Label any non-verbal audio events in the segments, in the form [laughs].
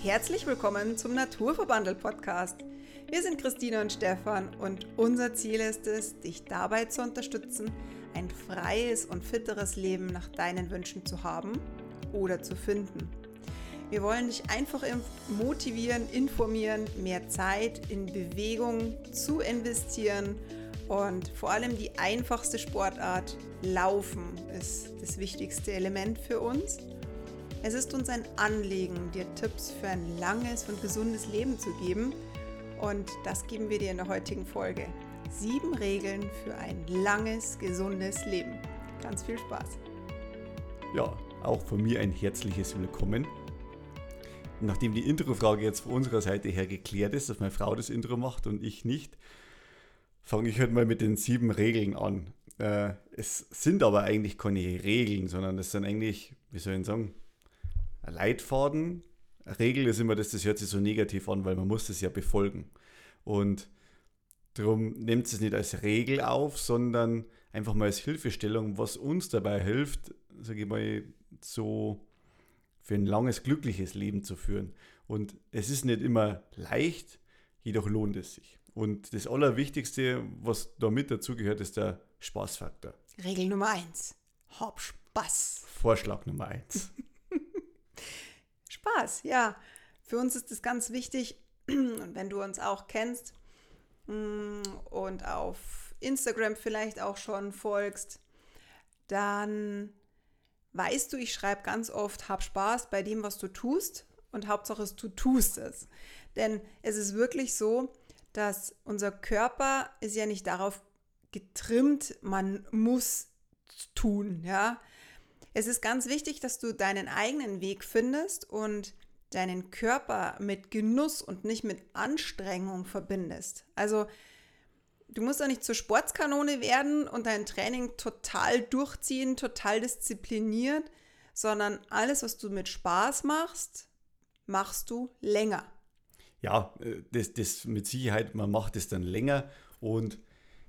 Herzlich willkommen zum Naturverbandel Podcast. Wir sind Christina und Stefan und unser Ziel ist es, dich dabei zu unterstützen, ein freies und fitteres Leben nach deinen Wünschen zu haben oder zu finden. Wir wollen dich einfach motivieren, informieren, mehr Zeit in Bewegung zu investieren und vor allem die einfachste Sportart, Laufen, ist das wichtigste Element für uns. Es ist uns ein Anliegen, dir Tipps für ein langes und gesundes Leben zu geben. Und das geben wir dir in der heutigen Folge. Sieben Regeln für ein langes, gesundes Leben. Ganz viel Spaß. Ja, auch von mir ein herzliches Willkommen. Nachdem die Introfrage jetzt von unserer Seite her geklärt ist, dass meine Frau das Intro macht und ich nicht, fange ich heute mal mit den sieben Regeln an. Äh, es sind aber eigentlich keine Regeln, sondern es sind eigentlich, wie soll ich sagen, Leitfaden. Regel ist immer, dass das hört sich so negativ an, weil man muss das ja befolgen. Und darum nimmt es nicht als Regel auf, sondern einfach mal als Hilfestellung, was uns dabei hilft, sage ich mal, so für ein langes, glückliches Leben zu führen. Und es ist nicht immer leicht, jedoch lohnt es sich. Und das Allerwichtigste, was da mit dazugehört, ist der Spaßfaktor. Regel Nummer eins: Hab Spaß. Vorschlag Nummer eins. [laughs] Spaß, ja. Für uns ist das ganz wichtig. [clears throat] Und wenn du uns auch kennst mm, und auf Instagram vielleicht auch schon folgst, dann weißt du, ich schreibe ganz oft, hab Spaß bei dem, was du tust und Hauptsache du tust es. Denn es ist wirklich so, dass unser Körper ist ja nicht darauf getrimmt, man muss tun, ja. Es ist ganz wichtig, dass du deinen eigenen Weg findest und deinen Körper mit Genuss und nicht mit Anstrengung verbindest. Also du musst doch nicht zur Sportskanone werden und dein Training total durchziehen, total diszipliniert, sondern alles, was du mit Spaß machst, machst du länger. Ja, äh, das, das mit Sicherheit, man macht es dann länger und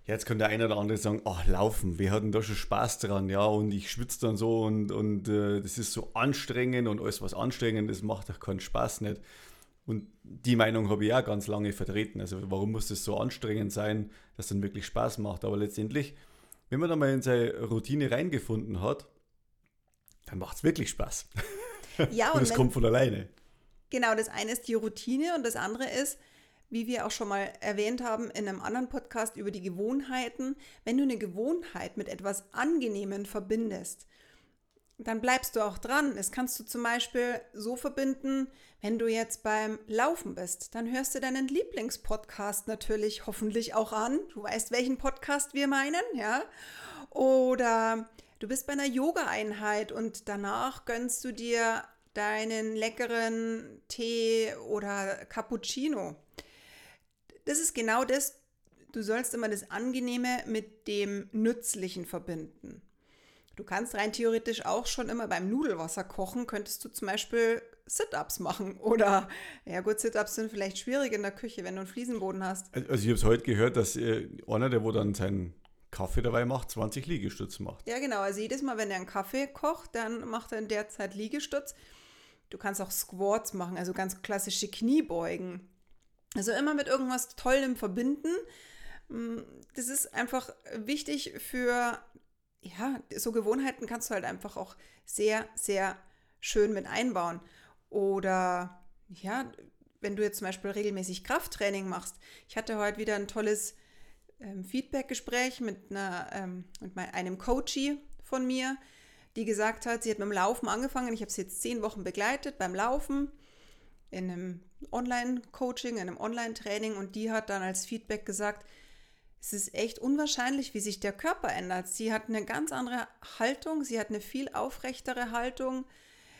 Jetzt könnte der eine oder andere sagen, ach, laufen, wir hatten da schon Spaß dran, ja, und ich schwitze dann so und, und äh, das ist so anstrengend und alles, was anstrengend ist, macht doch keinen Spaß nicht. Und die Meinung habe ich auch ganz lange vertreten. Also warum muss das so anstrengend sein, dass es dann wirklich Spaß macht? Aber letztendlich, wenn man da mal in seine Routine reingefunden hat, dann macht es wirklich Spaß. Ja, [laughs] und es kommt von alleine. Genau, das eine ist die Routine und das andere ist, wie wir auch schon mal erwähnt haben in einem anderen Podcast über die Gewohnheiten, wenn du eine Gewohnheit mit etwas Angenehmen verbindest, dann bleibst du auch dran. Das kannst du zum Beispiel so verbinden, wenn du jetzt beim Laufen bist, dann hörst du deinen Lieblingspodcast natürlich hoffentlich auch an. Du weißt, welchen Podcast wir meinen, ja? Oder du bist bei einer Yoga-Einheit und danach gönnst du dir deinen leckeren Tee oder Cappuccino das ist genau das, du sollst immer das Angenehme mit dem Nützlichen verbinden. Du kannst rein theoretisch auch schon immer beim Nudelwasser kochen, könntest du zum Beispiel Sit-Ups machen. [laughs] Oder, ja gut, Sit-Ups sind vielleicht schwierig in der Küche, wenn du einen Fliesenboden hast. Also ich habe es heute gehört, dass äh, einer, der wo dann seinen Kaffee dabei macht, 20 Liegestütze macht. Ja genau, also jedes Mal, wenn er einen Kaffee kocht, dann macht er in der Zeit Liegestütz. Du kannst auch Squats machen, also ganz klassische Kniebeugen. Also immer mit irgendwas Tollem verbinden. Mm, das ist einfach wichtig für, ja, so Gewohnheiten kannst du halt einfach auch sehr, sehr schön mit einbauen. Oder ja, wenn du jetzt zum Beispiel regelmäßig Krafttraining machst. Ich hatte heute wieder ein tolles ähm, Feedback-Gespräch mit, ähm, mit einem Coachie von mir, die gesagt hat, sie hat mit dem Laufen angefangen. Ich habe sie jetzt zehn Wochen begleitet beim Laufen in einem Online-Coaching, in einem Online-Training und die hat dann als Feedback gesagt, es ist echt unwahrscheinlich, wie sich der Körper ändert. Sie hat eine ganz andere Haltung, sie hat eine viel aufrechtere Haltung,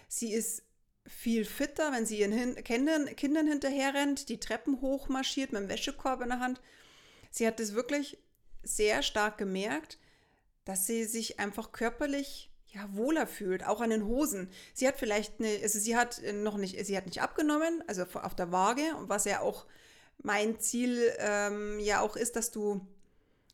sie ist viel fitter, wenn sie ihren Kindern, Kindern hinterherrennt, die Treppen hochmarschiert mit dem Wäschekorb in der Hand. Sie hat es wirklich sehr stark gemerkt, dass sie sich einfach körperlich ja, wohler fühlt, auch an den Hosen. Sie hat vielleicht eine, also sie hat noch nicht, sie hat nicht abgenommen, also auf der Waage, was ja auch mein Ziel ähm, ja auch ist, dass du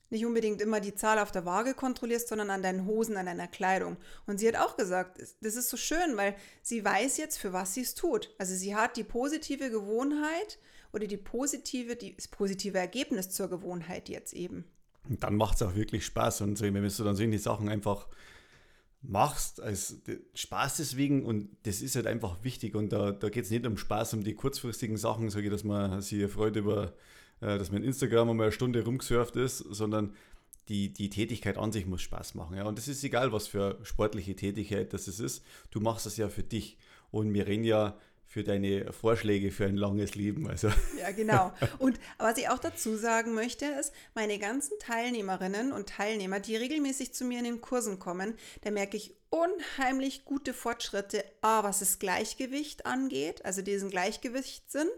nicht unbedingt immer die Zahl auf der Waage kontrollierst, sondern an deinen Hosen, an deiner Kleidung. Und sie hat auch gesagt, das ist so schön, weil sie weiß jetzt, für was sie es tut. Also sie hat die positive Gewohnheit oder die positive, die, das positive Ergebnis zur Gewohnheit jetzt eben. Und dann macht es auch wirklich Spaß. Und so, wenn du dann solche Sachen einfach machst, als Spaß deswegen und das ist halt einfach wichtig und da, da geht es nicht um Spaß, um die kurzfristigen Sachen, sage ich, dass man sich freut über äh, dass man in Instagram einmal eine Stunde rumgesurft ist, sondern die, die Tätigkeit an sich muss Spaß machen. Ja? Und es ist egal, was für sportliche Tätigkeit das ist. Du machst das ja für dich. Und wir reden ja für deine Vorschläge für ein langes Leben. Also. Ja, genau. [laughs] Und was ich auch dazu sagen möchte, ist, meine ganzen Teilnehmerinnen und Teilnehmer, die regelmäßig zu mir in den Kursen kommen, da merke ich unheimlich gute Fortschritte, A, was das Gleichgewicht angeht, also diesen Gleichgewichtssinn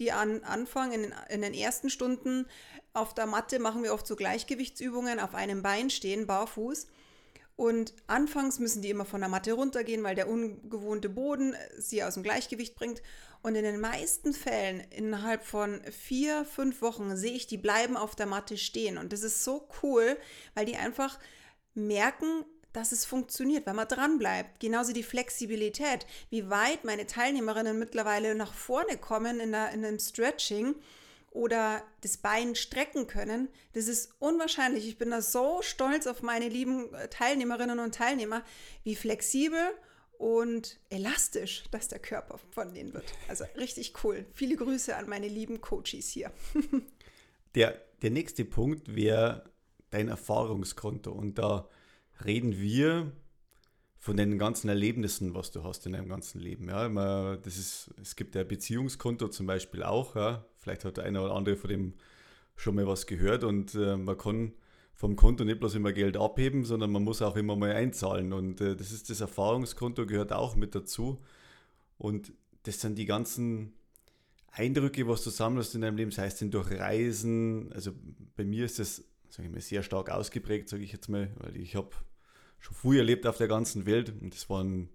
die an, anfangen in den, in den ersten Stunden auf der Matte machen wir oft so Gleichgewichtsübungen auf einem Bein stehen, barfuß. Und anfangs müssen die immer von der Matte runtergehen, weil der ungewohnte Boden sie aus dem Gleichgewicht bringt. Und in den meisten Fällen, innerhalb von vier, fünf Wochen, sehe ich, die bleiben auf der Matte stehen. Und das ist so cool, weil die einfach merken, dass es funktioniert, wenn man dran bleibt. Genauso die Flexibilität, wie weit meine Teilnehmerinnen mittlerweile nach vorne kommen in, der, in einem Stretching oder das Bein strecken können, das ist unwahrscheinlich. Ich bin da so stolz auf meine lieben äh, Teilnehmerinnen und Teilnehmer, wie flexibel und elastisch, dass der Körper von denen wird. Also richtig cool. Viele Grüße an meine lieben Coaches hier. [laughs] der, der nächste Punkt wäre dein Erfahrungskonto. Und da reden wir von den ganzen Erlebnissen, was du hast in deinem ganzen Leben. Ja, das ist, es gibt ja Beziehungskonto zum Beispiel auch. Ja. Vielleicht hat der eine oder andere von dem schon mal was gehört und äh, man kann vom Konto nicht bloß immer Geld abheben, sondern man muss auch immer mal einzahlen. Und äh, das ist das Erfahrungskonto, gehört auch mit dazu. Und das sind die ganzen Eindrücke, was du sammelst in deinem Leben, sei es denn durch Reisen. Also bei mir ist das, sage ich mal, sehr stark ausgeprägt, sage ich jetzt mal, weil ich habe schon früh erlebt auf der ganzen Welt und das waren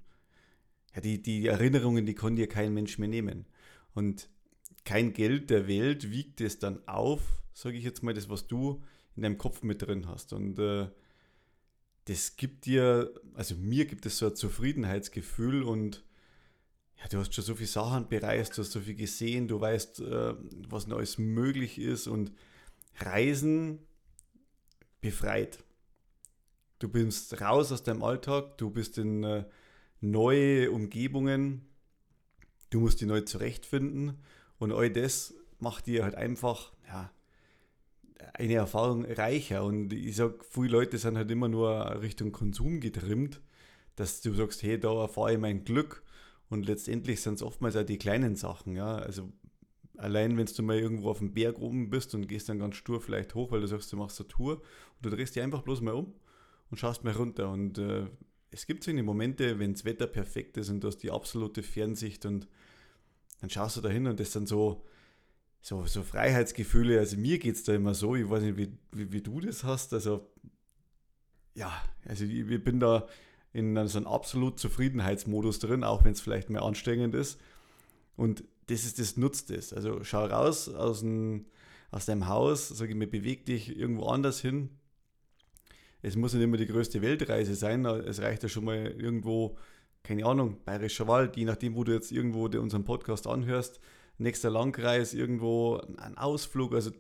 ja, die, die Erinnerungen, die kann dir kein Mensch mehr nehmen. Und kein Geld der Welt wiegt es dann auf, sage ich jetzt mal, das, was du in deinem Kopf mit drin hast. Und äh, das gibt dir, also mir gibt es so ein Zufriedenheitsgefühl und ja, du hast schon so viele Sachen bereist, du hast so viel gesehen, du weißt, äh, was alles möglich ist und Reisen befreit. Du bist raus aus deinem Alltag, du bist in äh, neue Umgebungen, du musst dich neu zurechtfinden und all das macht dir halt einfach ja, eine Erfahrung reicher. Und ich sage, viele Leute sind halt immer nur Richtung Konsum getrimmt, dass du sagst, hey, da erfahre ich mein Glück. Und letztendlich sind es oftmals auch die kleinen Sachen. Ja? Also allein wenn du mal irgendwo auf dem Berg oben bist und gehst dann ganz stur vielleicht hoch, weil du sagst, du machst eine Tour und du drehst dich einfach bloß mal um und schaust mal runter. Und äh, es gibt so eine Momente, wenn das Wetter perfekt ist und du hast die absolute Fernsicht und dann schaust du da hin und das sind so, so, so Freiheitsgefühle. Also mir geht es da immer so, ich weiß nicht, wie, wie, wie, du das hast. Also ja, also ich, ich bin da in so einem absolut Zufriedenheitsmodus drin, auch wenn es vielleicht mehr anstrengend ist. Und das ist das nutzt es. Also schau raus aus, dem, aus deinem Haus, sag ich mir, beweg dich irgendwo anders hin, es muss nicht immer die größte Weltreise sein, es reicht ja schon mal irgendwo, keine Ahnung, Bayerischer Wald, je nachdem, wo du jetzt irgendwo unseren Podcast anhörst, nächster Landkreis, irgendwo ein Ausflug, also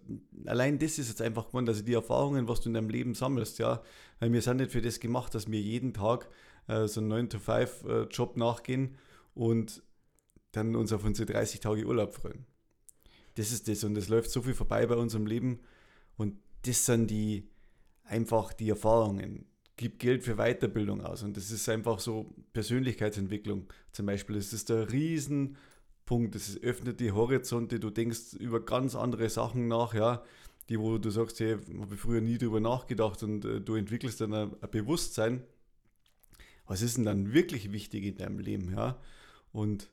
allein das ist jetzt einfach geworden, also die Erfahrungen, was du in deinem Leben sammelst, ja, weil wir sind nicht für das gemacht, dass wir jeden Tag äh, so einen 9-to-5-Job äh, nachgehen und dann uns auf unsere 30 Tage Urlaub freuen. Das ist das und es läuft so viel vorbei bei unserem Leben und das sind die, einfach die Erfahrungen. Gib Geld für Weiterbildung aus. Und das ist einfach so Persönlichkeitsentwicklung zum Beispiel. Das ist der Riesenpunkt. Das öffnet die Horizonte. Du denkst über ganz andere Sachen nach, ja, die, wo du sagst, hey, habe ich früher nie drüber nachgedacht und äh, du entwickelst dann ein, ein, Bewusstsein. Was ist denn dann wirklich wichtig in deinem Leben, ja? Und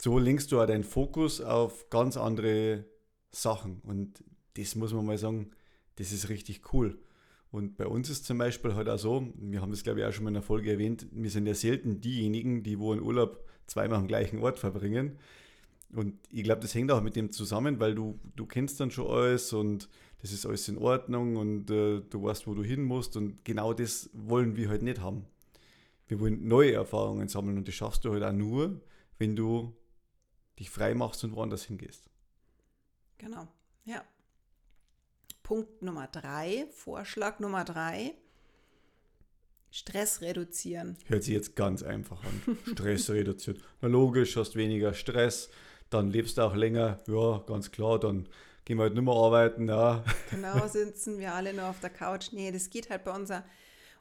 so lenkst du auch deinen Fokus auf ganz andere Sachen. Und das muss man mal sagen, das ist richtig cool. Und bei uns ist zum Beispiel halt auch so, wir haben das glaube ich auch schon mal in der Folge erwähnt, wir sind ja selten diejenigen, die wo einen Urlaub zweimal am gleichen Ort verbringen. Und ich glaube, das hängt auch mit dem zusammen, weil du, du kennst dann schon alles und das ist alles in Ordnung und äh, du weißt, wo du hin musst und genau das wollen wir halt nicht haben. Wir wollen neue Erfahrungen sammeln und das schaffst du halt auch nur, wenn du dich frei machst und woanders hingehst. Genau, ja. Punkt Nummer drei, Vorschlag Nummer drei, Stress reduzieren. Hört sich jetzt ganz einfach an. Stress reduzieren. Na logisch, hast weniger Stress, dann lebst du auch länger. Ja, ganz klar, dann gehen wir halt nicht mehr arbeiten. Ja. Genau, sitzen wir alle nur auf der Couch. Nee, das geht halt bei unserer,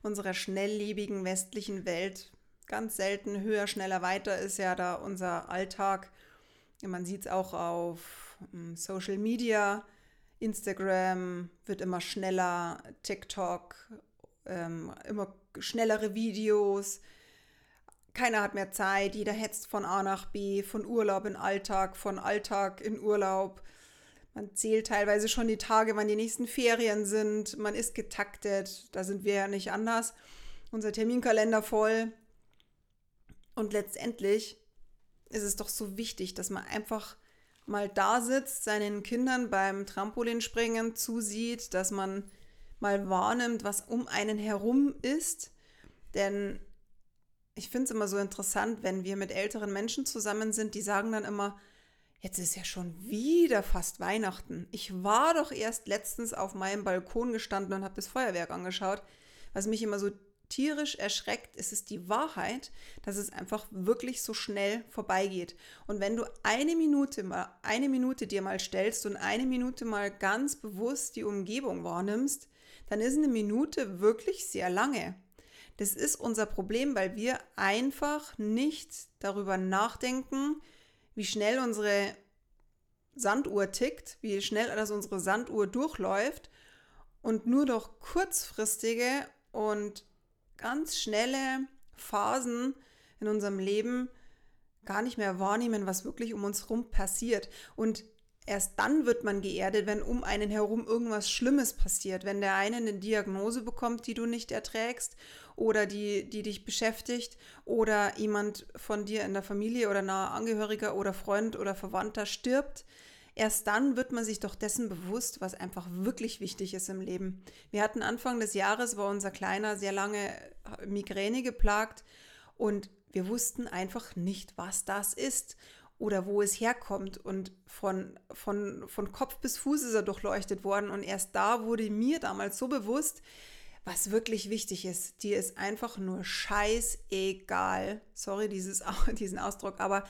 unserer schnelllebigen westlichen Welt ganz selten höher, schneller, weiter ist ja da unser Alltag. Man sieht es auch auf hm, Social Media. Instagram wird immer schneller, TikTok ähm, immer schnellere Videos. Keiner hat mehr Zeit, jeder hetzt von A nach B, von Urlaub in Alltag, von Alltag in Urlaub. Man zählt teilweise schon die Tage, wann die nächsten Ferien sind. Man ist getaktet, da sind wir ja nicht anders. Unser Terminkalender voll. Und letztendlich ist es doch so wichtig, dass man einfach mal da sitzt, seinen Kindern beim Trampolinspringen zusieht, dass man mal wahrnimmt, was um einen herum ist. Denn ich finde es immer so interessant, wenn wir mit älteren Menschen zusammen sind, die sagen dann immer, jetzt ist ja schon wieder fast Weihnachten. Ich war doch erst letztens auf meinem Balkon gestanden und habe das Feuerwerk angeschaut. Was mich immer so tierisch erschreckt, ist es die Wahrheit, dass es einfach wirklich so schnell vorbeigeht. Und wenn du eine Minute mal, eine Minute dir mal stellst und eine Minute mal ganz bewusst die Umgebung wahrnimmst, dann ist eine Minute wirklich sehr lange. Das ist unser Problem, weil wir einfach nicht darüber nachdenken, wie schnell unsere Sanduhr tickt, wie schnell das unsere Sanduhr durchläuft und nur durch kurzfristige und ganz schnelle Phasen in unserem Leben gar nicht mehr wahrnehmen, was wirklich um uns herum passiert. Und erst dann wird man geerdet, wenn um einen herum irgendwas Schlimmes passiert. Wenn der eine eine Diagnose bekommt, die du nicht erträgst oder die, die dich beschäftigt oder jemand von dir in der Familie oder nahe Angehöriger oder Freund oder Verwandter stirbt. Erst dann wird man sich doch dessen bewusst, was einfach wirklich wichtig ist im Leben. Wir hatten Anfang des Jahres, war unser Kleiner sehr lange Migräne geplagt und wir wussten einfach nicht, was das ist oder wo es herkommt. Und von, von, von Kopf bis Fuß ist er durchleuchtet worden. Und erst da wurde mir damals so bewusst, was wirklich wichtig ist. Dir ist einfach nur scheißegal. Sorry, dieses, [laughs] diesen Ausdruck, aber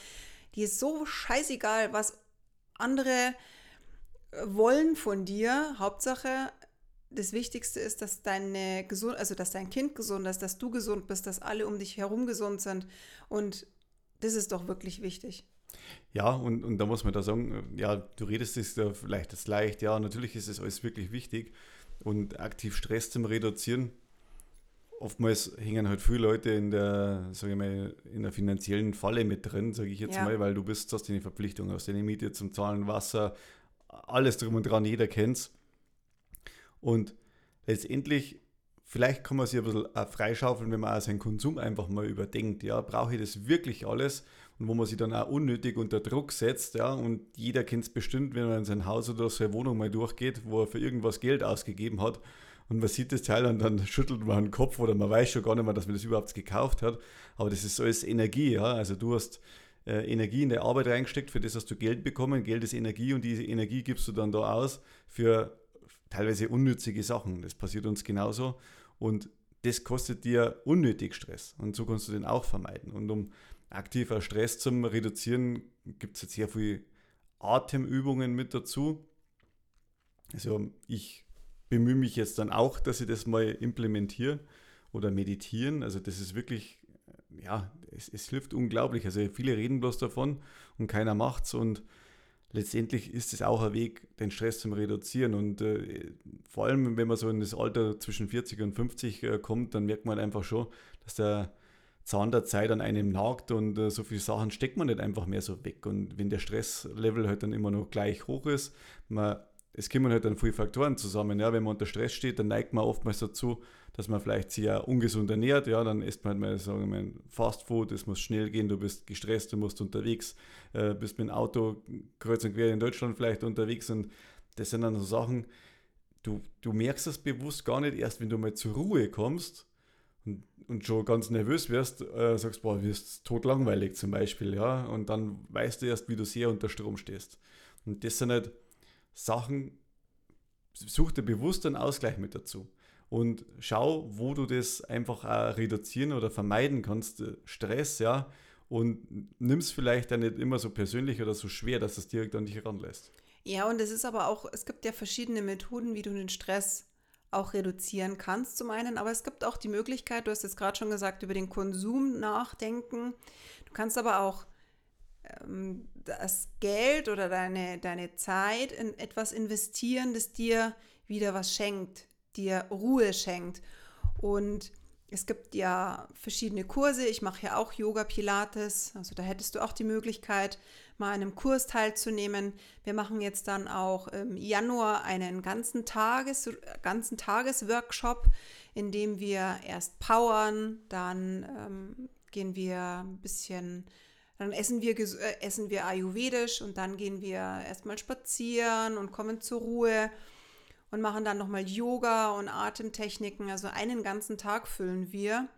die ist so scheißegal, was andere wollen von dir. Hauptsache, das Wichtigste ist, dass deine gesund, also dass dein Kind gesund ist, dass du gesund bist, dass alle um dich herum gesund sind. Und das ist doch wirklich wichtig. Ja, und, und da muss man da sagen, ja, du redest es ja vielleicht jetzt leicht, ja, natürlich ist es alles wirklich wichtig und aktiv Stress zum Reduzieren. Oftmals hängen halt viele Leute in der, sage ich mal, in der finanziellen Falle mit drin, sage ich jetzt ja. mal, weil du bist, hast deine Verpflichtung, hast deine Miete zum Zahlen, Wasser, alles drum und dran, jeder kennt's. Und letztendlich, vielleicht kann man sich ein bisschen freischaufeln, wenn man auch seinen Konsum einfach mal überdenkt. Ja, brauche ich das wirklich alles? und wo man sich dann auch unnötig unter Druck setzt. Ja, und jeder kennt es bestimmt, wenn man in sein Haus oder seine Wohnung mal durchgeht, wo er für irgendwas Geld ausgegeben hat und man sieht das Teil und dann schüttelt man den Kopf oder man weiß schon gar nicht mehr, dass man das überhaupt gekauft hat. Aber das ist alles Energie. Ja? Also du hast äh, Energie in der Arbeit reingesteckt, für das hast du Geld bekommen. Geld ist Energie und diese Energie gibst du dann da aus für teilweise unnützige Sachen. Das passiert uns genauso. Und das kostet dir unnötig Stress. Und so kannst du den auch vermeiden. Und um aktiver Stress zum Reduzieren gibt es jetzt sehr viele Atemübungen mit dazu. Also ich bemühe mich jetzt dann auch, dass ich das mal implementiere oder meditieren. Also das ist wirklich, ja, es, es hilft unglaublich. Also viele reden bloß davon und keiner macht's und letztendlich ist es auch ein Weg, den Stress zu reduzieren. Und äh, vor allem, wenn man so in das Alter zwischen 40 und 50 äh, kommt, dann merkt man einfach schon, dass der Zahn der Zeit an einem nagt und äh, so viele Sachen steckt man nicht einfach mehr so weg. Und wenn der Stresslevel halt dann immer noch gleich hoch ist, man, es kommen halt dann viele Faktoren zusammen. Ja, wenn man unter Stress steht, dann neigt man oftmals dazu, dass man vielleicht sich ja ungesund ernährt. Ja, dann isst man halt mal, sagen wir, Fast Food, es muss schnell gehen, du bist gestresst, du musst unterwegs, äh, bist mit dem Auto kreuz und quer in Deutschland vielleicht unterwegs und das sind dann so Sachen, du, du merkst das bewusst gar nicht erst, wenn du mal zur Ruhe kommst und, und schon ganz nervös wirst, äh, sagst, boah, wirst tot langweilig zum Beispiel, ja, und dann weißt du erst, wie du sehr unter Strom stehst. Und das sind halt Sachen, such dir bewusst einen Ausgleich mit dazu und schau, wo du das einfach reduzieren oder vermeiden kannst, äh, Stress, ja, und nimm es vielleicht dann nicht immer so persönlich oder so schwer, dass es direkt an dich heranlässt. Ja, und es ist aber auch, es gibt ja verschiedene Methoden, wie du den Stress auch reduzieren kannst zum einen, aber es gibt auch die Möglichkeit, du hast jetzt gerade schon gesagt, über den Konsum nachdenken. Du kannst aber auch das Geld oder deine, deine Zeit in etwas investieren, das dir wieder was schenkt, dir Ruhe schenkt. Und es gibt ja verschiedene Kurse. Ich mache ja auch Yoga Pilates. Also da hättest du auch die Möglichkeit, mal an einem Kurs teilzunehmen. Wir machen jetzt dann auch im Januar einen ganzen Tages, ganzen Tagesworkshop, in dem wir erst powern, dann ähm, gehen wir ein bisschen, dann essen wir, äh, essen wir ayurvedisch und dann gehen wir erstmal spazieren und kommen zur Ruhe und machen dann nochmal Yoga und Atemtechniken. Also einen ganzen Tag füllen wir.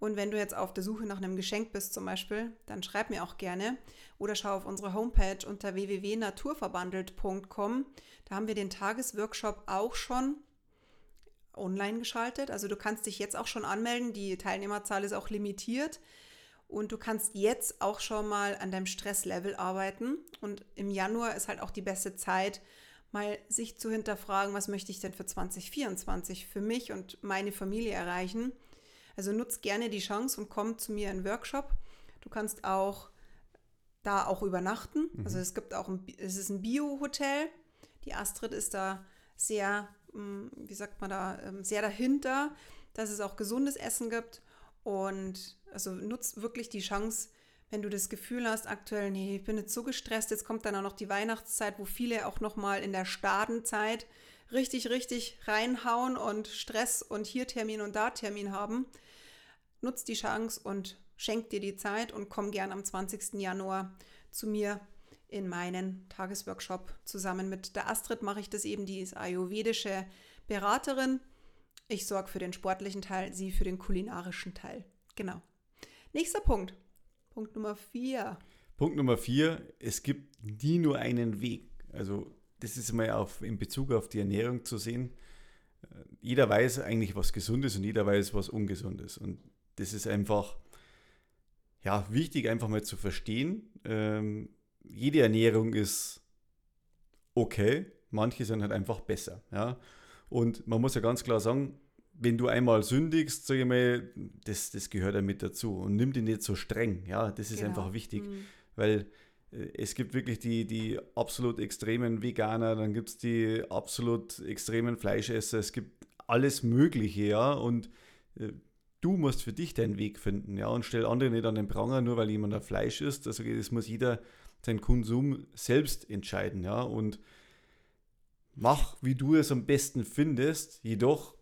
Und wenn du jetzt auf der Suche nach einem Geschenk bist zum Beispiel, dann schreib mir auch gerne oder schau auf unsere Homepage unter www.naturverbandelt.com. Da haben wir den Tagesworkshop auch schon online geschaltet. Also du kannst dich jetzt auch schon anmelden. Die Teilnehmerzahl ist auch limitiert. Und du kannst jetzt auch schon mal an deinem Stresslevel arbeiten. Und im Januar ist halt auch die beste Zeit, mal sich zu hinterfragen, was möchte ich denn für 2024 für mich und meine Familie erreichen. Also nutzt gerne die Chance und komm zu mir in den Workshop. Du kannst auch da auch übernachten. Mhm. Also es gibt auch ein, es ist ein Bio-Hotel. Die Astrid ist da sehr, hm, wie sagt man da, ähm, sehr dahinter, dass es auch gesundes Essen gibt. Und also nutzt wirklich die Chance, wenn du das Gefühl hast, aktuell, nee, ich bin jetzt so gestresst, jetzt kommt dann auch noch die Weihnachtszeit, wo viele auch noch mal in der Stadenzeit richtig, richtig reinhauen und Stress und hier Termin und da Termin haben. Nutz die Chance und schenk dir die Zeit und komm gern am 20. Januar zu mir in meinen Tagesworkshop. Zusammen mit der Astrid mache ich das eben, die ist ayurvedische Beraterin. Ich sorge für den sportlichen Teil, sie für den kulinarischen Teil. Genau. Nächster Punkt. Punkt Nummer vier. Punkt Nummer vier, es gibt nie nur einen Weg. Also das ist mal auf, in Bezug auf die Ernährung zu sehen. Äh, jeder weiß eigentlich, was gesund ist und jeder weiß, was ungesund ist. Und das ist einfach ja, wichtig, einfach mal zu verstehen. Ähm, jede Ernährung ist okay, manche sind halt einfach besser. Ja? Und man muss ja ganz klar sagen, wenn du einmal sündigst, sage ich mal, das, das gehört ja mit dazu und nimm die nicht so streng. Ja, das ist genau. einfach wichtig, mhm. weil äh, es gibt wirklich die, die absolut extremen Veganer, dann gibt es die absolut extremen Fleischesser, es gibt alles Mögliche, ja, und äh, du musst für dich deinen Weg finden, ja, und stell andere nicht an den Pranger, nur weil jemand ein Fleisch isst. Also das muss jeder seinen Konsum selbst entscheiden, ja, und mach, wie du es am besten findest, jedoch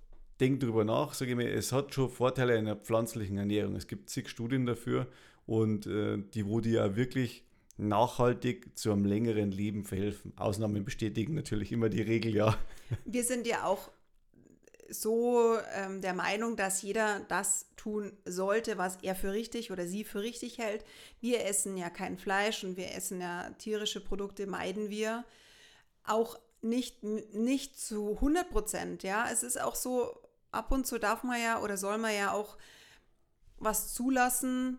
denk drüber nach, sage ich mir, es hat schon Vorteile in der pflanzlichen Ernährung. Es gibt zig Studien dafür und äh, die, wo die ja wirklich nachhaltig zu einem längeren Leben verhelfen. Ausnahmen bestätigen natürlich immer die Regel, ja. Wir sind ja auch so ähm, der Meinung, dass jeder das tun sollte, was er für richtig oder sie für richtig hält. Wir essen ja kein Fleisch und wir essen ja tierische Produkte, meiden wir. Auch nicht, nicht zu 100 Prozent, ja. Es ist auch so, ab und zu darf man ja oder soll man ja auch was zulassen.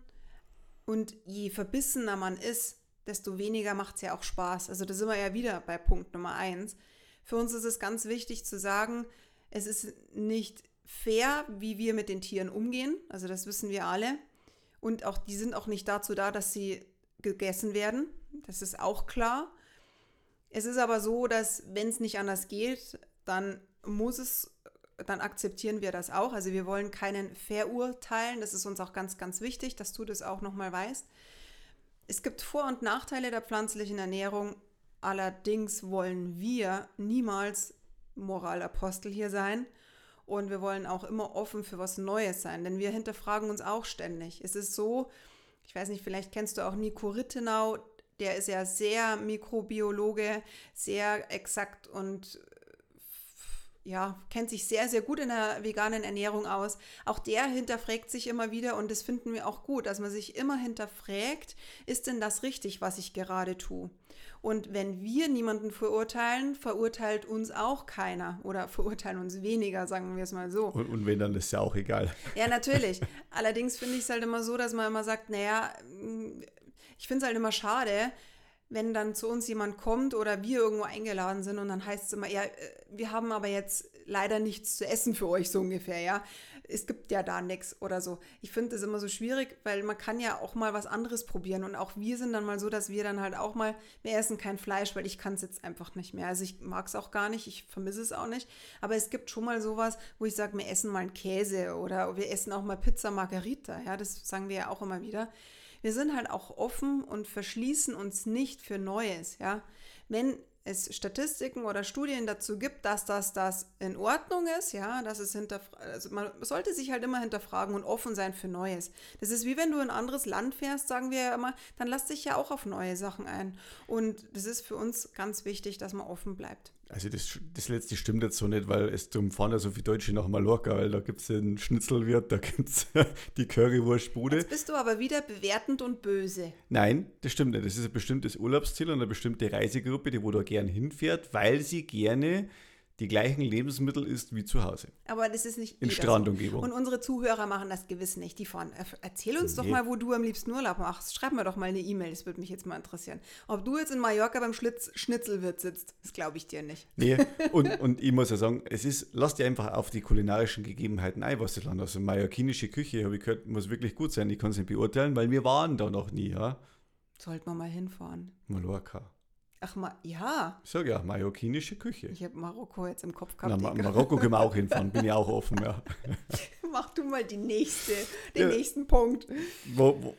Und je verbissener man ist, desto weniger macht es ja auch Spaß. Also da sind wir ja wieder bei Punkt Nummer eins. Für uns ist es ganz wichtig zu sagen, es ist nicht fair, wie wir mit den Tieren umgehen. Also das wissen wir alle. Und auch die sind auch nicht dazu da, dass sie gegessen werden. Das ist auch klar. Es ist aber so, dass wenn es nicht anders geht, dann muss es dann akzeptieren wir das auch. Also wir wollen keinen verurteilen. Das ist uns auch ganz, ganz wichtig, dass du das auch nochmal weißt. Es gibt Vor- und Nachteile der pflanzlichen Ernährung. Allerdings wollen wir niemals Moralapostel hier sein. Und wir wollen auch immer offen für was Neues sein, denn wir hinterfragen uns auch ständig. Es ist so, ich weiß nicht, vielleicht kennst du auch Nico Rittenau, der ist ja sehr Mikrobiologe, sehr exakt und ja, kennt sich sehr, sehr gut in der veganen Ernährung aus. Auch der hinterfragt sich immer wieder und das finden wir auch gut, dass man sich immer hinterfragt, ist denn das richtig, was ich gerade tue? Und wenn wir niemanden verurteilen, verurteilt uns auch keiner oder verurteilen uns weniger, sagen wir es mal so. Und, und wenn, dann ist ja auch egal. Ja, natürlich. [laughs] Allerdings finde ich es halt immer so, dass man immer sagt, naja, ich finde es halt immer schade, wenn dann zu uns jemand kommt oder wir irgendwo eingeladen sind und dann heißt es immer, ja, äh, wir haben aber jetzt leider nichts zu essen für euch, so ungefähr, ja es gibt ja da nichts oder so. Ich finde das immer so schwierig, weil man kann ja auch mal was anderes probieren. Und auch wir sind dann mal so, dass wir dann halt auch mal, wir essen kein Fleisch, weil ich kann es jetzt einfach nicht mehr. Also ich mag es auch gar nicht, ich vermisse es auch nicht. Aber es gibt schon mal sowas, wo ich sage, wir essen mal einen Käse oder wir essen auch mal Pizza Margarita. Ja, das sagen wir ja auch immer wieder. Wir sind halt auch offen und verschließen uns nicht für Neues. Ja, wenn es Statistiken oder Studien dazu gibt, dass das, das in Ordnung ist, ja, dass es also man sollte sich halt immer hinterfragen und offen sein für Neues. Das ist wie wenn du in ein anderes Land fährst, sagen wir ja immer, dann lass dich ja auch auf neue Sachen ein. Und das ist für uns ganz wichtig, dass man offen bleibt. Also das, das letzte stimmt jetzt so nicht, weil es drum fahren ja so viele Deutsche nach Mallorca, weil da gibt es den Schnitzelwirt, da gibt es [laughs] die Currywurstbude. Jetzt bist du aber wieder bewertend und böse. Nein, das stimmt nicht. Das ist ein bestimmtes Urlaubsziel und eine bestimmte Reisegruppe, die wo da gern hinfährt, weil sie gerne die gleichen Lebensmittel isst wie zu Hause. Aber das ist nicht in Strandumgebung. So. Und unsere Zuhörer machen das gewiss nicht. Die fahren. Erzähl uns nee. doch mal, wo du am liebsten Urlaub machst. Schreib mir doch mal eine E-Mail, das würde mich jetzt mal interessieren. Ob du jetzt in Mallorca beim Schlitz Schnitzelwirt sitzt, das glaube ich dir nicht. Nee, [laughs] und, und ich muss ja sagen, es ist, lass dir einfach auf die kulinarischen Gegebenheiten ein, was das Land Also mallorquinische Küche, habe ich gehört, muss wirklich gut sein. Ich kann es nicht beurteilen, weil wir waren da noch nie, ja. Sollten wir mal hinfahren. Mallorca. Ach, ma ja. Ich sage ja, mallorquinische Küche. Ich habe Marokko jetzt im Kopf gehabt. Na, Ma Marokko können wir auch hinfahren, [laughs] bin ich auch offen, ja. [laughs] Mach du mal die nächste, den ja. nächsten Punkt. Wo, wo,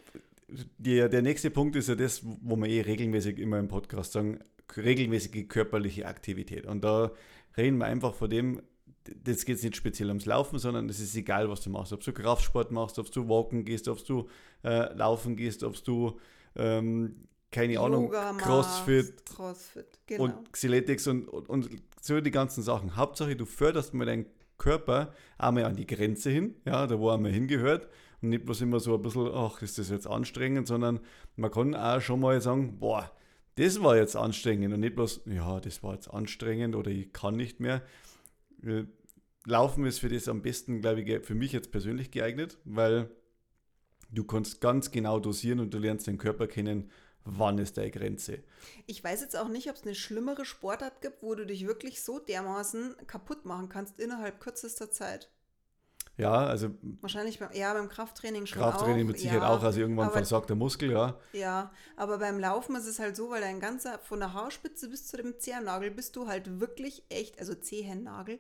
der, der nächste Punkt ist ja das, wo wir eh regelmäßig immer im Podcast sagen, regelmäßige körperliche Aktivität. Und da reden wir einfach von dem, das geht nicht speziell ums Laufen, sondern es ist egal, was du machst. Ob du Kraftsport machst, ob du walken gehst, ob du äh, laufen gehst, ob du ähm, keine Ahnung, Crossfit, Crossfit genau. und Xyletics und, und, und, so die ganzen Sachen. Hauptsache, du förderst mal deinen Körper einmal an die Grenze hin, ja, da wo er mal hingehört und nicht bloß immer so ein bisschen, ach, ist das jetzt anstrengend, sondern man kann auch schon mal sagen, boah, das war jetzt anstrengend und nicht bloß, ja, das war jetzt anstrengend oder ich kann nicht mehr. Laufen ist für das am besten, glaube ich, für mich jetzt persönlich geeignet, weil du kannst ganz genau dosieren und du lernst den Körper kennen, wann ist deine Grenze. Ich weiß jetzt auch nicht, ob es eine schlimmere Sportart gibt, wo du dich wirklich so dermaßen kaputt machen kannst innerhalb kürzester Zeit. Ja, also. Wahrscheinlich beim, ja, beim Krafttraining schon. Krafttraining auch. mit Sicherheit ja, auch, also irgendwann aber, versagt der Muskel, ja. Ja, aber beim Laufen ist es halt so, weil dein ganzer, von der Haarspitze bis zu dem Zehennagel bist du halt wirklich echt, also Zehennagel,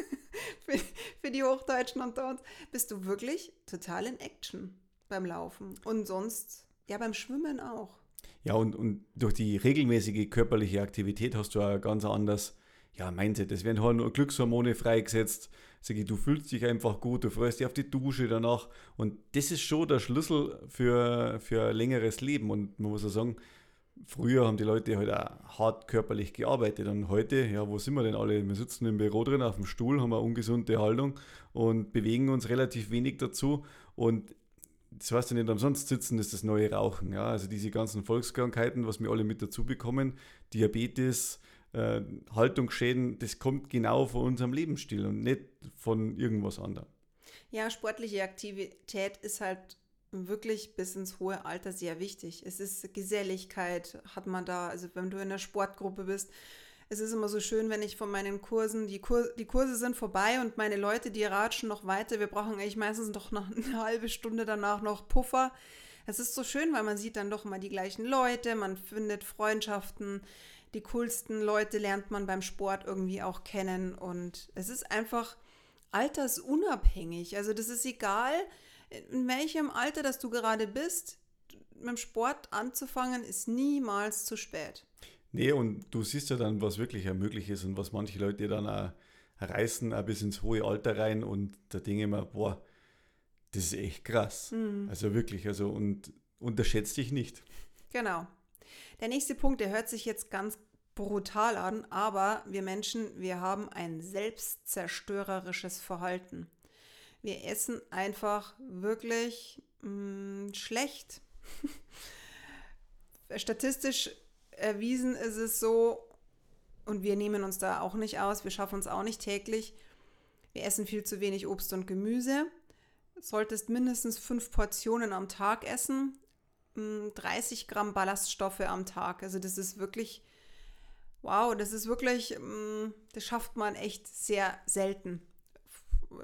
[laughs] für, für die Hochdeutschen unter uns, bist du wirklich total in Action beim Laufen. Und sonst, ja, beim Schwimmen auch. Ja, und, und durch die regelmäßige körperliche Aktivität hast du ein ganz anderes ja, Mindset. Es werden halt Glückshormone freigesetzt. Sag ich, du fühlst dich einfach gut, du freust dich auf die Dusche danach. Und das ist schon der Schlüssel für, für ein längeres Leben. Und man muss ja sagen, früher haben die Leute halt auch hart körperlich gearbeitet. Und heute, ja, wo sind wir denn alle? Wir sitzen im Büro drin auf dem Stuhl, haben eine ungesunde Haltung und bewegen uns relativ wenig dazu. Und das heißt ja nicht umsonst, sitzen ist das neue Rauchen. Ja? Also diese ganzen Volkskrankheiten, was wir alle mit dazu bekommen, Diabetes, äh, Haltungsschäden, das kommt genau von unserem Lebensstil und nicht von irgendwas anderem. Ja, sportliche Aktivität ist halt wirklich bis ins hohe Alter sehr wichtig. Es ist Geselligkeit, hat man da, also wenn du in einer Sportgruppe bist, es ist immer so schön, wenn ich von meinen Kursen, die, Kur die Kurse sind vorbei und meine Leute, die ratschen noch weiter. Wir brauchen eigentlich meistens noch [laughs] eine halbe Stunde danach noch Puffer. Es ist so schön, weil man sieht dann doch immer die gleichen Leute, man findet Freundschaften, die coolsten Leute lernt man beim Sport irgendwie auch kennen und es ist einfach altersunabhängig. Also das ist egal, in welchem Alter, dass du gerade bist, mit dem Sport anzufangen, ist niemals zu spät. Nee, und du siehst ja dann, was wirklich möglich ist und was manche Leute dann auch reißen, auch bis ins hohe Alter rein. Und da denke ich mir, boah, das ist echt krass. Mhm. Also wirklich, also und unterschätzt dich nicht. Genau. Der nächste Punkt, der hört sich jetzt ganz brutal an, aber wir Menschen, wir haben ein selbstzerstörerisches Verhalten. Wir essen einfach wirklich mh, mm, schlecht. [laughs] Statistisch erwiesen ist es so, und wir nehmen uns da auch nicht aus, wir schaffen uns auch nicht täglich. Wir essen viel zu wenig Obst und Gemüse. Solltest mindestens fünf Portionen am Tag essen. 30 mm, Gramm Ballaststoffe am Tag. Also das ist wirklich, wow, das ist wirklich, mm, das schafft man echt sehr selten.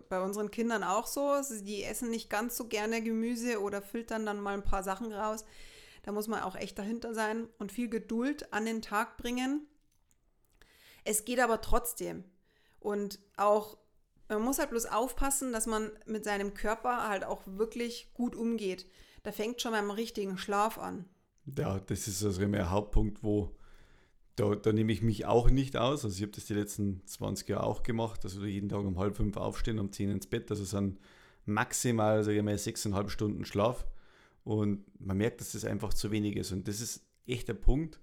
Bei unseren Kindern auch so. Die essen nicht ganz so gerne Gemüse oder filtern dann mal ein paar Sachen raus. Da muss man auch echt dahinter sein und viel Geduld an den Tag bringen. Es geht aber trotzdem. Und auch, man muss halt bloß aufpassen, dass man mit seinem Körper halt auch wirklich gut umgeht. Da fängt schon beim richtigen Schlaf an. Ja, das ist also ein Hauptpunkt, wo da, da nehme ich mich auch nicht aus. Also ich habe das die letzten 20 Jahre auch gemacht. Also jeden Tag um halb fünf aufstehen, um zehn ins Bett. Also sind maximal, sage ich mal, sechseinhalb Stunden Schlaf. Und man merkt, dass das einfach zu wenig ist. Und das ist echt der Punkt,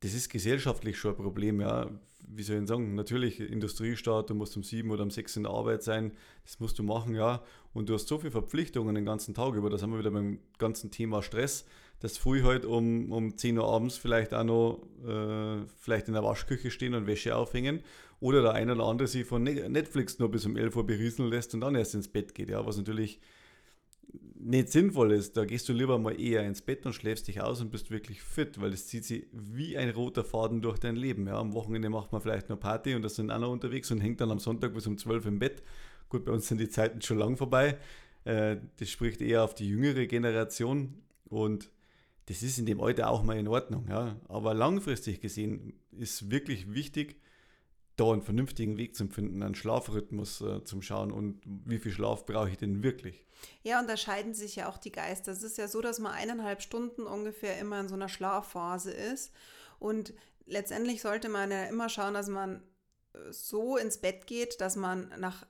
das ist gesellschaftlich schon ein Problem, ja. Wie soll ich sagen? Natürlich, Industriestaat, du musst um sieben oder um sechs in der Arbeit sein, das musst du machen, ja. Und du hast so viele Verpflichtungen den ganzen Tag über, da sind wir wieder beim ganzen Thema Stress, dass früh halt um, um 10 Uhr abends vielleicht auch noch äh, vielleicht in der Waschküche stehen und Wäsche aufhängen oder der eine oder andere sich von Netflix nur bis um 11 Uhr berieseln lässt und dann erst ins Bett geht, ja, was natürlich nicht sinnvoll ist, da gehst du lieber mal eher ins Bett und schläfst dich aus und bist wirklich fit, weil das zieht sich wie ein roter Faden durch dein Leben. Ja, am Wochenende macht man vielleicht noch Party und da sind andere unterwegs und hängt dann am Sonntag bis um 12 im Bett. Gut, bei uns sind die Zeiten schon lang vorbei. Äh, das spricht eher auf die jüngere Generation und das ist in dem Alter auch mal in Ordnung. Ja. Aber langfristig gesehen ist wirklich wichtig, da einen vernünftigen Weg zu finden, einen Schlafrhythmus äh, zum Schauen und wie viel Schlaf brauche ich denn wirklich. Ja, unterscheiden sich ja auch die Geister. Es ist ja so, dass man eineinhalb Stunden ungefähr immer in so einer Schlafphase ist. Und letztendlich sollte man ja immer schauen, dass man äh, so ins Bett geht, dass man nach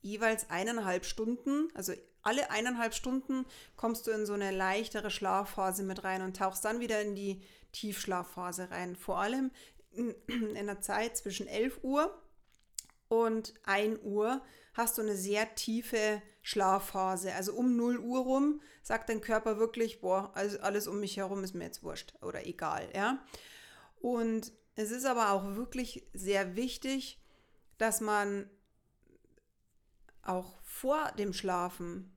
jeweils eineinhalb Stunden, also alle eineinhalb Stunden kommst du in so eine leichtere Schlafphase mit rein und tauchst dann wieder in die Tiefschlafphase rein. Vor allem in der Zeit zwischen 11 Uhr und 1 Uhr hast du eine sehr tiefe Schlafphase. Also um 0 Uhr rum sagt dein Körper wirklich, boah, also alles um mich herum ist mir jetzt wurscht oder egal, ja. Und es ist aber auch wirklich sehr wichtig, dass man auch vor dem Schlafen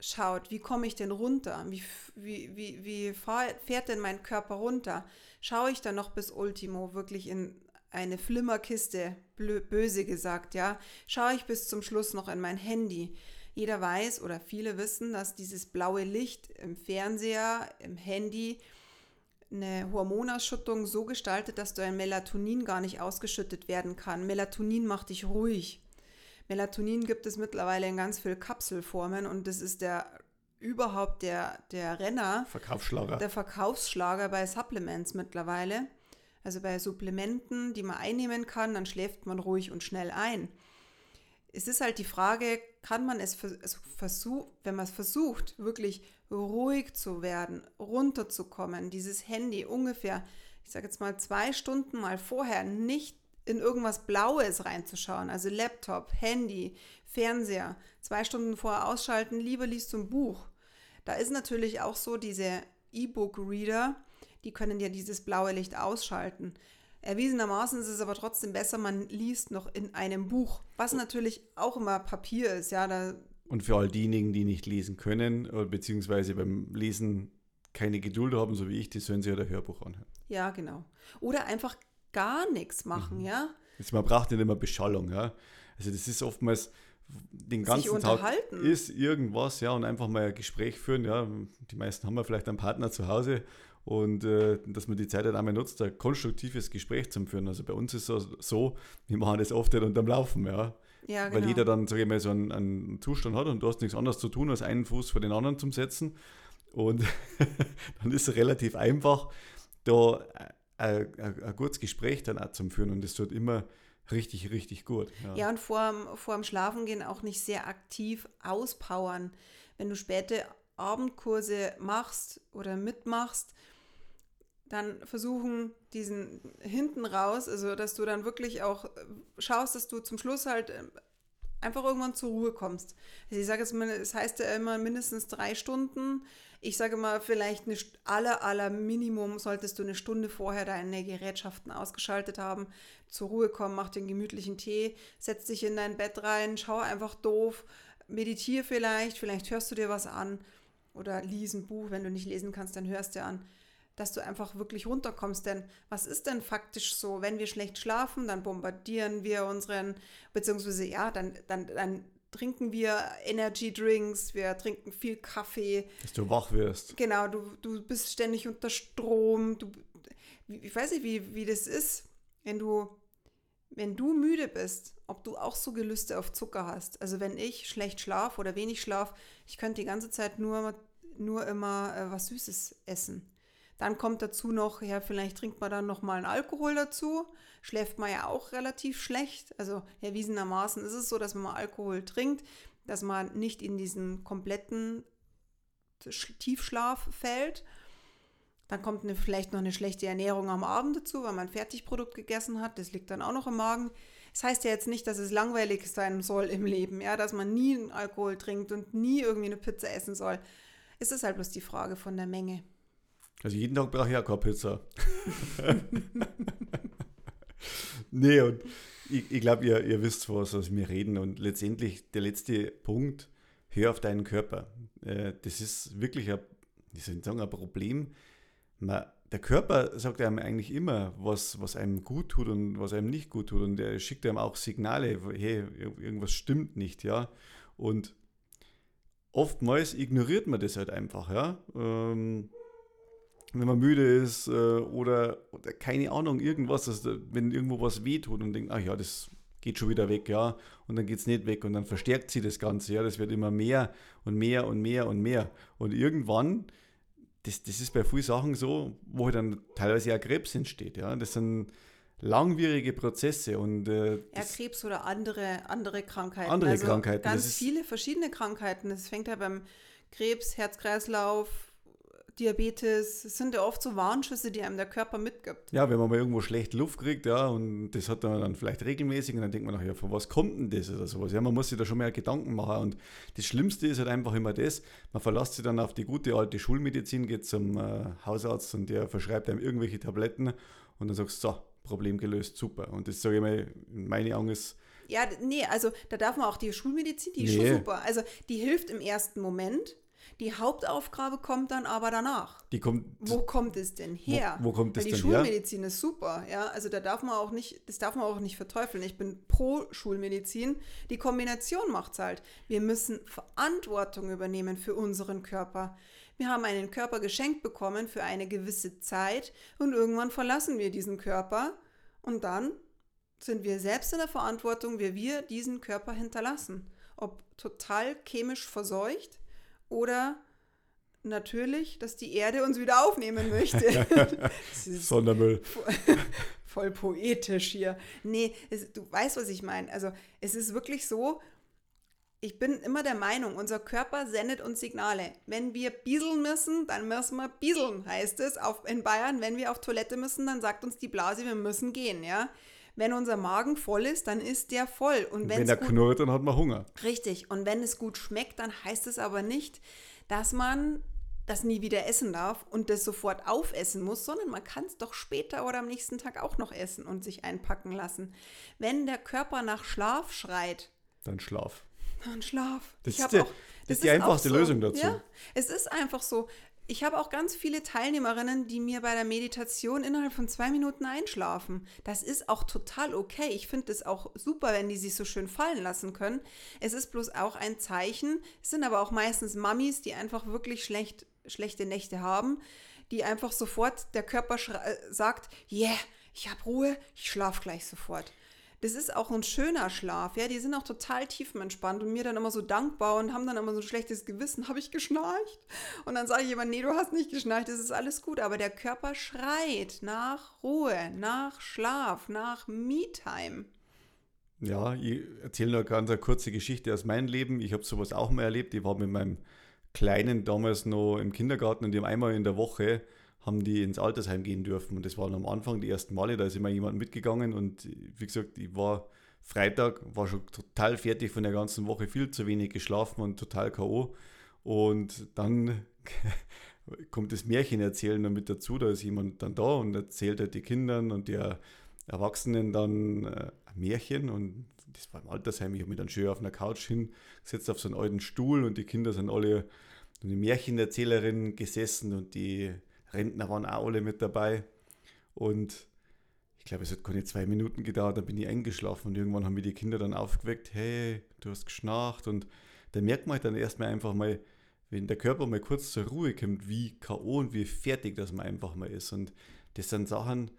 schaut, wie komme ich denn runter? Wie, wie, wie, wie fährt denn mein Körper runter? Schaue ich dann noch bis Ultimo wirklich in eine Flimmerkiste, böse gesagt, ja? Schaue ich bis zum Schluss noch in mein Handy? Jeder weiß oder viele wissen, dass dieses blaue Licht im Fernseher, im Handy, eine Hormonausschüttung so gestaltet, dass du ein Melatonin gar nicht ausgeschüttet werden kann. Melatonin macht dich ruhig. Melatonin gibt es mittlerweile in ganz vielen Kapselformen und das ist der überhaupt der, der Renner. Verkaufsschlager. Der Verkaufsschlager bei Supplements mittlerweile. Also bei Supplementen, die man einnehmen kann, dann schläft man ruhig und schnell ein. Es ist halt die Frage, kann man es also versuchen, wenn man es versucht, wirklich ruhig zu werden, runterzukommen, dieses Handy ungefähr, ich sage jetzt mal zwei Stunden mal vorher nicht in irgendwas Blaues reinzuschauen, also Laptop, Handy, Fernseher, zwei Stunden vorher ausschalten, lieber liest ein Buch. Da ist natürlich auch so, diese E-Book-Reader, die können ja dieses blaue Licht ausschalten. Erwiesenermaßen ist es aber trotzdem besser, man liest noch in einem Buch, was natürlich auch immer Papier ist, ja. Da und für all diejenigen, die nicht lesen können, äh, beziehungsweise beim Lesen keine Geduld haben, so wie ich, die sollen sich ja der Hörbuch anhören. Ja, genau. Oder einfach gar nichts machen, mhm. ja. Jetzt, man braucht nicht immer Beschallung, ja. Also das ist oftmals den ganzen Tag ist irgendwas, ja, und einfach mal ein Gespräch führen, ja. Die meisten haben ja vielleicht einen Partner zu Hause und äh, dass man die Zeit halt einmal nutzt, ein konstruktives Gespräch zu führen. Also bei uns ist es so, wir machen das oft halt unterm Laufen, ja. Ja, genau. Weil jeder dann, sage ich mal, so einen, einen, Zustand hat und du hast nichts anderes zu tun, als einen Fuß vor den anderen zu setzen. Und [laughs] dann ist es relativ einfach, da ein, ein, gutes Gespräch dann auch zum Führen und das tut immer richtig, richtig gut. Ja, ja und vor, vor dem Schlafengehen auch nicht sehr aktiv auspowern. Wenn du späte Abendkurse machst oder mitmachst, dann versuchen, diesen hinten raus, also dass du dann wirklich auch äh, schaust, dass du zum Schluss halt äh, einfach irgendwann zur Ruhe kommst. Also ich sage jetzt mal, es heißt ja immer mindestens drei Stunden. Ich sage mal, vielleicht eine aller, aller Minimum solltest du eine Stunde vorher deine Gerätschaften ausgeschaltet haben, zur Ruhe kommen, mach den gemütlichen Tee, setz dich in dein Bett rein, schau einfach doof, meditiere vielleicht, vielleicht hörst du dir was an oder lies ein Buch, wenn du nicht lesen kannst, dann hörst du an dass du einfach wirklich runterkommst. Denn was ist denn faktisch so, wenn wir schlecht schlafen, dann bombardieren wir unseren, beziehungsweise ja, dann, dann, dann trinken wir Energy Drinks, wir trinken viel Kaffee. Dass du wach wirst. Genau, du, du bist ständig unter Strom. Du, ich weiß nicht, wie, wie das ist, wenn du, wenn du müde bist, ob du auch so Gelüste auf Zucker hast. Also wenn ich schlecht schlafe oder wenig schlafe, ich könnte die ganze Zeit nur, nur immer äh, was Süßes essen. Dann kommt dazu noch, ja, vielleicht trinkt man dann noch mal einen Alkohol dazu. Schläft man ja auch relativ schlecht. Also erwiesenermaßen ist es so, dass wenn man Alkohol trinkt, dass man nicht in diesen kompletten Tiefschlaf fällt. Dann kommt eine, vielleicht noch eine schlechte Ernährung am Abend dazu, weil man ein Fertigprodukt gegessen hat. Das liegt dann auch noch im Magen. Das heißt ja jetzt nicht, dass es langweilig sein soll im Leben, ja, dass man nie einen Alkohol trinkt und nie irgendwie eine Pizza essen soll. Es ist halt bloß die Frage von der Menge. Also jeden Tag brauche ich ja keine Pizza. [laughs] [laughs] nee, und ich, ich glaube, ihr, ihr wisst, was, was wir reden. Und letztendlich der letzte Punkt, hör auf deinen Körper. Äh, das ist wirklich ein, soll ich sagen, ein Problem. Man, der Körper sagt einem eigentlich immer, was, was einem gut tut und was einem nicht gut tut. Und er schickt einem auch Signale, hey, irgendwas stimmt nicht, ja. Und oftmals ignoriert man das halt einfach, ja. Ähm, wenn man müde ist äh, oder, oder, keine Ahnung, irgendwas, dass, wenn irgendwo was wehtut und denkt, ach ja, das geht schon wieder weg, ja, und dann geht es nicht weg und dann verstärkt sie das Ganze, ja, das wird immer mehr und mehr und mehr und mehr. Und irgendwann, das, das ist bei vielen Sachen so, wo halt dann teilweise ja Krebs entsteht, ja, das sind langwierige Prozesse und äh, ja, Krebs oder andere, andere Krankheiten. Andere also Krankheiten. Ganz viele verschiedene Krankheiten. Das fängt ja beim Krebs, Herzkreislauf, Diabetes, es sind ja oft so Warnschüsse, die einem der Körper mitgibt. Ja, wenn man mal irgendwo schlecht Luft kriegt, ja, und das hat man dann vielleicht regelmäßig und dann denkt man nachher, ja, von was kommt denn das oder sowas? Ja, man muss sich da schon mehr Gedanken machen und das Schlimmste ist halt einfach immer das, man verlässt sich dann auf die gute alte Schulmedizin, geht zum äh, Hausarzt und der verschreibt einem irgendwelche Tabletten und dann sagst du, so, Problem gelöst, super. Und das sage ich mal, in meinen Augen ist ja, nee, also da darf man auch die Schulmedizin, die ist nee. schon super. Also die hilft im ersten Moment, die Hauptaufgabe kommt dann aber danach. Die kommt, wo kommt es denn her? Wo, wo kommt es denn her? Die Schulmedizin ist super, ja. Also da darf man auch nicht, das darf man auch nicht verteufeln. Ich bin pro Schulmedizin. Die Kombination macht es halt. Wir müssen Verantwortung übernehmen für unseren Körper. Wir haben einen Körper geschenkt bekommen für eine gewisse Zeit und irgendwann verlassen wir diesen Körper und dann sind wir selbst in der Verantwortung, wie wir diesen Körper hinterlassen. Ob total chemisch verseucht oder natürlich, dass die Erde uns wieder aufnehmen möchte. [laughs] Sondermüll. Voll, [laughs] voll, poetisch hier. Nee, es, du weißt, was ich meine. Also es ist wirklich so, ich bin immer der Meinung, unser Körper sendet uns Signale. Wenn wir bieseln müssen, dann müssen wir bieseln, heißt es. Auf, in Bayern, wenn wir auf Toilette müssen, dann sagt uns die Blase, wir müssen gehen, ja. Wenn unser Magen voll ist, dann ist der voll. Und wenn er knurrt, dann hat man Hunger. Richtig. Und wenn es gut schmeckt, dann heißt es aber nicht, dass man das nie wieder essen darf und das sofort aufessen muss, sondern man kann es doch später oder am nächsten Tag auch noch essen und sich einpacken lassen. Wenn der Körper nach Schlaf schreit, dann Schlaf. Dann Schlaf. Das, ist, die, auch, das das ist die einfachste so. Lösung dazu. Ja, es ist einfach so. Ich habe auch ganz viele Teilnehmerinnen, die mir bei der Meditation innerhalb von zwei Minuten einschlafen. Das ist auch total okay. Ich finde es auch super, wenn die sich so schön fallen lassen können. Es ist bloß auch ein Zeichen. Es sind aber auch meistens Mamis, die einfach wirklich schlecht, schlechte Nächte haben, die einfach sofort der Körper äh, sagt, yeah, ich habe Ruhe, ich schlafe gleich sofort das ist auch ein schöner Schlaf, ja, die sind auch total tiefenentspannt und mir dann immer so dankbar und haben dann immer so ein schlechtes Gewissen, habe ich geschnarcht? Und dann sage ich immer, nee, du hast nicht geschnarcht, das ist alles gut, aber der Körper schreit nach Ruhe, nach Schlaf, nach Me-Time. Ja, ich erzähle nur ganz eine kurze Geschichte aus meinem Leben. Ich habe sowas auch mal erlebt. Ich war mit meinem Kleinen damals noch im Kindergarten und die haben einmal in der Woche haben die ins Altersheim gehen dürfen. Und das waren am Anfang die ersten Male, da ist immer jemand mitgegangen. Und wie gesagt, ich war Freitag, war schon total fertig von der ganzen Woche, viel zu wenig geschlafen und total K.O. Und dann [laughs] kommt das Märchen erzählen damit dazu, da ist jemand dann da und erzählt halt die Kindern und der Erwachsenen dann äh, ein Märchen. Und das war im Altersheim, ich habe mich dann schön auf einer Couch hingesetzt auf so einen alten Stuhl. Und die Kinder sind alle eine Märchenerzählerin gesessen und die Rentner waren auch alle mit dabei. Und ich glaube, es hat keine zwei Minuten gedauert, da bin ich eingeschlafen und irgendwann haben mir die Kinder dann aufgeweckt, hey, du hast geschnarcht und da merkt man halt dann erstmal einfach mal, wenn der Körper mal kurz zur Ruhe kommt, wie K.O. und wie fertig das man einfach mal ist. Und das sind Sachen,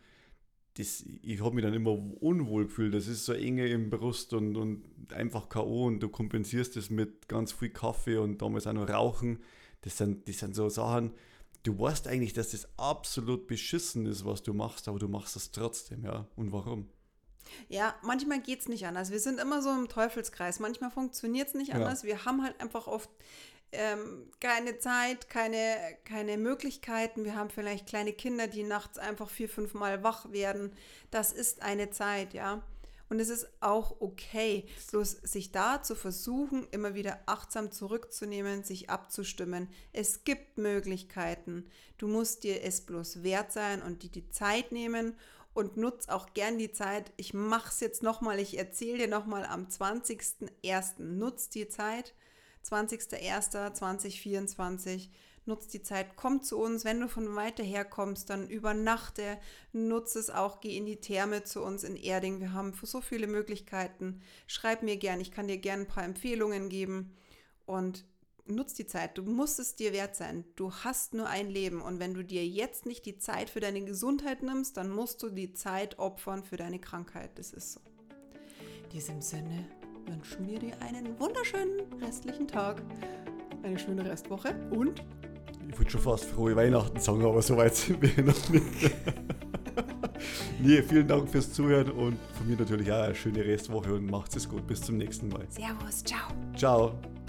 das, ich habe mich dann immer unwohl gefühlt. Das ist so enge im Brust und, und einfach K.O. und du kompensierst das mit ganz viel Kaffee und damals auch noch Rauchen. Das sind, das sind so Sachen, du weißt eigentlich, dass das absolut beschissen ist, was du machst, aber du machst es trotzdem, ja. Und warum? Ja, manchmal geht es nicht anders. Wir sind immer so im Teufelskreis. Manchmal funktioniert es nicht anders. Ja. Wir haben halt einfach oft ähm, keine Zeit, keine, keine Möglichkeiten. Wir haben vielleicht kleine Kinder, die nachts einfach vier, fünf Mal wach werden. Das ist eine Zeit, ja. Und es ist auch okay, bloß sich da zu versuchen, immer wieder achtsam zurückzunehmen, sich abzustimmen. Es gibt Möglichkeiten. Du musst dir es bloß wert sein und dir die Zeit nehmen und nutz auch gern die Zeit. Ich mache es jetzt nochmal, ich erzähle dir nochmal am 20.01. Nutz die Zeit 20.01.2024. Nutzt die Zeit, komm zu uns. Wenn du von weiter her kommst, dann übernachte, nutze es auch, geh in die Therme zu uns in Erding. Wir haben so viele Möglichkeiten. Schreib mir gern, ich kann dir gern ein paar Empfehlungen geben. Und nutz die Zeit. Du musst es dir wert sein. Du hast nur ein Leben. Und wenn du dir jetzt nicht die Zeit für deine Gesundheit nimmst, dann musst du die Zeit opfern für deine Krankheit. Das ist so. In diesem Sinne, wünschen wir dir einen wunderschönen restlichen Tag, eine schöne Restwoche und. Ich würde schon fast frohe Weihnachten sagen, aber so weit sind wir [laughs] noch nicht. [laughs] nee, vielen Dank fürs Zuhören und von mir natürlich auch eine schöne Restwoche und macht es gut. Bis zum nächsten Mal. Servus, ciao. Ciao.